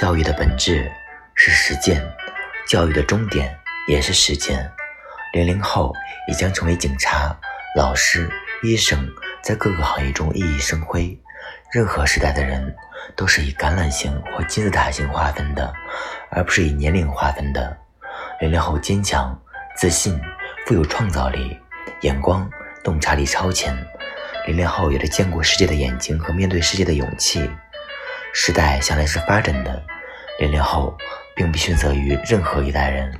教育的本质是实践，教育的终点也是实践。零零后也将成为警察、老师、医生，在各个行业中熠熠生辉。任何时代的人都是以橄榄型或金字塔型划分的，而不是以年龄划分的。零零后坚强、自信、富有创造力，眼光、洞察力超前。零零后有着见过世界的眼睛和面对世界的勇气。时代向来是发展的，零零后并不逊色于任何一代人。